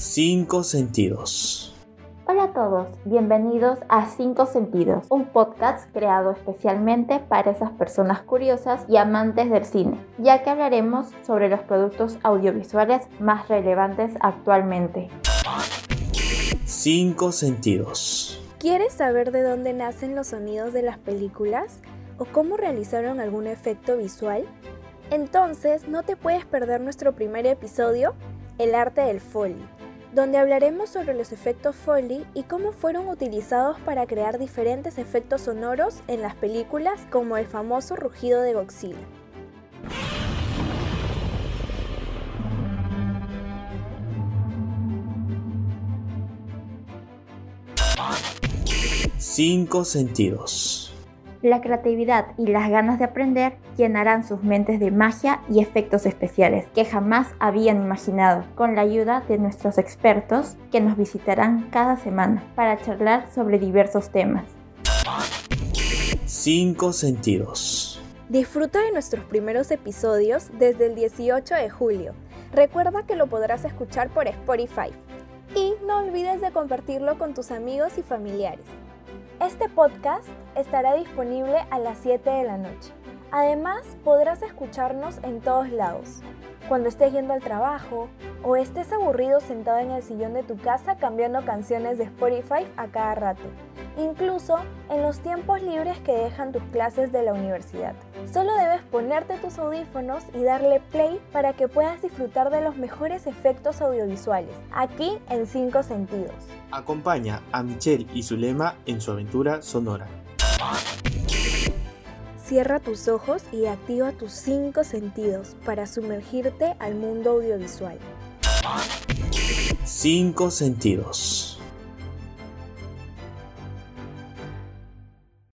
Cinco sentidos. Hola a todos, bienvenidos a Cinco Sentidos, un podcast creado especialmente para esas personas curiosas y amantes del cine, ya que hablaremos sobre los productos audiovisuales más relevantes actualmente. Cinco sentidos. ¿Quieres saber de dónde nacen los sonidos de las películas? ¿O cómo realizaron algún efecto visual? Entonces no te puedes perder nuestro primer episodio, El arte del Foley, donde hablaremos sobre los efectos Foley y cómo fueron utilizados para crear diferentes efectos sonoros en las películas como el famoso rugido de Godzilla. Cinco sentidos. La creatividad y las ganas de aprender llenarán sus mentes de magia y efectos especiales que jamás habían imaginado, con la ayuda de nuestros expertos que nos visitarán cada semana para charlar sobre diversos temas. Cinco sentidos. Disfruta de nuestros primeros episodios desde el 18 de julio. Recuerda que lo podrás escuchar por Spotify. Y no olvides de compartirlo con tus amigos y familiares. Este podcast estará disponible a las 7 de la noche. Además, podrás escucharnos en todos lados. Cuando estés yendo al trabajo o estés aburrido sentado en el sillón de tu casa cambiando canciones de Spotify a cada rato. Incluso en los tiempos libres que dejan tus clases de la universidad. Solo debes ponerte tus audífonos y darle play para que puedas disfrutar de los mejores efectos audiovisuales, aquí en 5 sentidos. Acompaña a Michelle y Zulema en su aventura sonora. Cierra tus ojos y activa tus cinco sentidos para sumergirte al mundo audiovisual. Cinco sentidos.